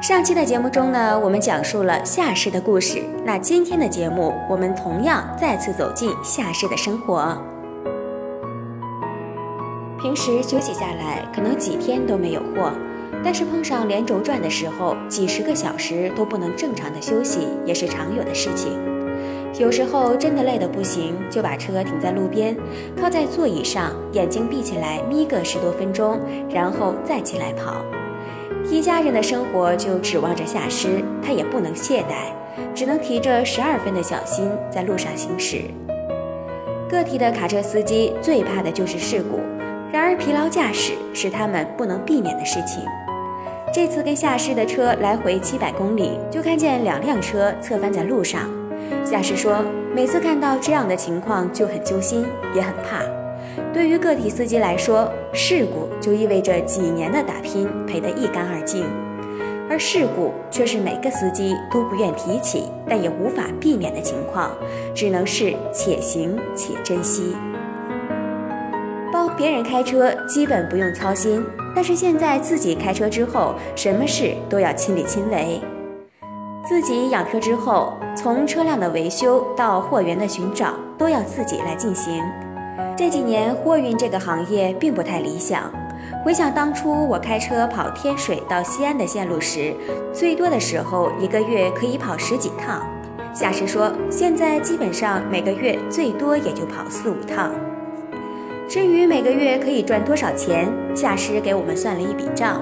上期的节目中呢，我们讲述了夏氏的故事。那今天的节目，我们同样再次走进夏氏的生活。平时休息下来，可能几天都没有货，但是碰上连轴转的时候，几十个小时都不能正常的休息，也是常有的事情。有时候真的累得不行，就把车停在路边，靠在座椅上，眼睛闭起来眯个十多分钟，然后再起来跑。一家人的生活就指望着夏师，他也不能懈怠，只能提着十二分的小心在路上行驶。个体的卡车司机最怕的就是事故，然而疲劳驾驶是他们不能避免的事情。这次跟夏师的车来回七百公里，就看见两辆车侧翻在路上。夏师说，每次看到这样的情况就很揪心，也很怕。对于个体司机来说，事故就意味着几年的打拼赔得一干二净，而事故却是每个司机都不愿提起，但也无法避免的情况，只能是且行且珍惜。帮别人开车基本不用操心，但是现在自己开车之后，什么事都要亲力亲为。自己养车之后，从车辆的维修到货源的寻找，都要自己来进行。这几年货运这个行业并不太理想。回想当初我开车跑天水到西安的线路时，最多的时候一个月可以跑十几趟。夏师说，现在基本上每个月最多也就跑四五趟。至于每个月可以赚多少钱，夏师给我们算了一笔账：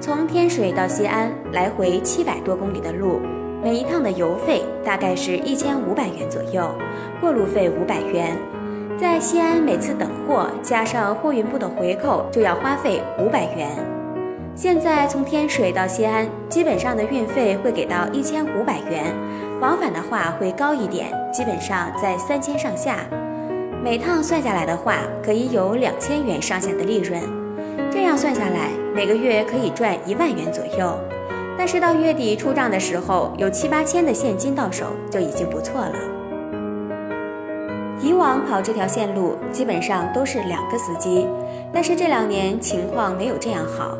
从天水到西安来回七百多公里的路。每一趟的油费大概是一千五百元左右，过路费五百元，在西安每次等货加上货运部的回扣就要花费五百元。现在从天水到西安，基本上的运费会给到一千五百元，往返的话会高一点，基本上在三千上下。每趟算下来的话，可以有两千元上下的利润，这样算下来，每个月可以赚一万元左右。但是到月底出账的时候，有七八千的现金到手就已经不错了。以往跑这条线路基本上都是两个司机，但是这两年情况没有这样好。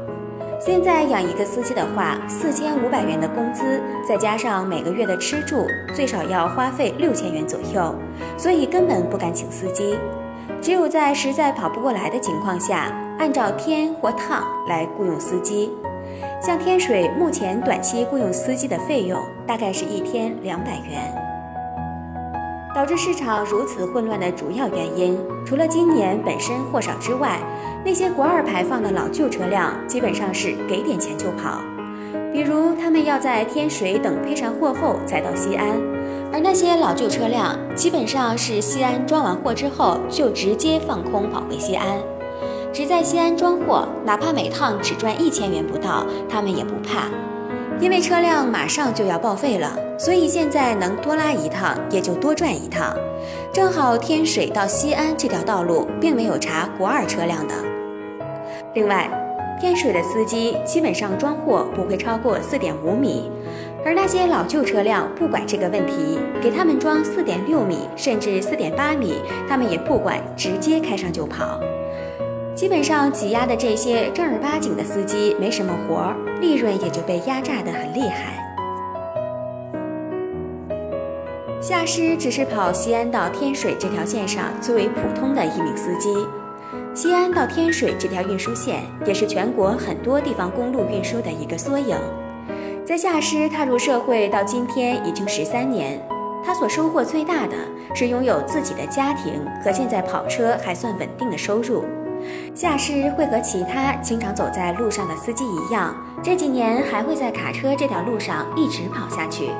现在养一个司机的话，四千五百元的工资，再加上每个月的吃住，最少要花费六千元左右，所以根本不敢请司机。只有在实在跑不过来的情况下，按照天或趟来雇佣司机。像天水目前短期雇佣司机的费用大概是一天两百元。导致市场如此混乱的主要原因，除了今年本身货少之外，那些国二排放的老旧车辆基本上是给点钱就跑。比如他们要在天水等配上货后才到西安，而那些老旧车辆基本上是西安装完货之后就直接放空跑回西安。只在西安装货，哪怕每趟只赚一千元不到，他们也不怕，因为车辆马上就要报废了，所以现在能多拉一趟也就多赚一趟。正好天水到西安这条道路并没有查国二车辆的。另外，天水的司机基本上装货不会超过四点五米，而那些老旧车辆不管这个问题，给他们装四点六米甚至四点八米，他们也不管，直接开上就跑。基本上挤压的这些正儿八经的司机没什么活儿，利润也就被压榨得很厉害。夏师只是跑西安到天水这条线上最为普通的一名司机。西安到天水这条运输线也是全国很多地方公路运输的一个缩影。在夏诗踏入社会到今天已经十三年，他所收获最大的是拥有自己的家庭和现在跑车还算稳定的收入。夏诗会和其他经常走在路上的司机一样，这几年还会在卡车这条路上一直跑下去。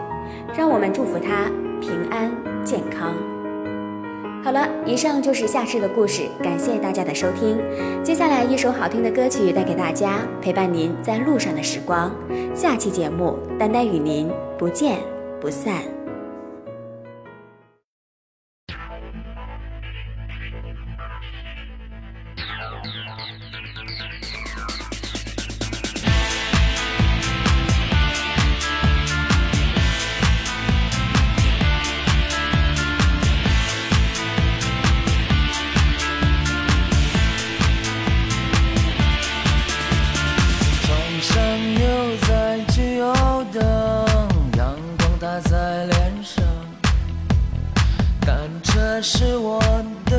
让我们祝福他平安健康。好了，以上就是夏诗的故事，感谢大家的收听。接下来一首好听的歌曲带给大家，陪伴您在路上的时光。下期节目，丹丹与您不见不散。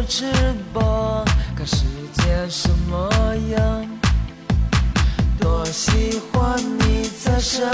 翅膀看世界什么样？多喜欢你在身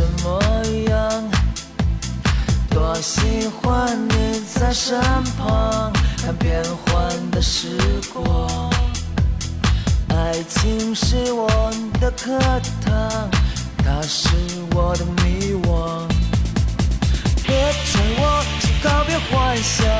什么样？多喜欢你在身旁，看变幻的时光。爱情是我的课堂，它是我的迷惘。别劝我去告别幻想。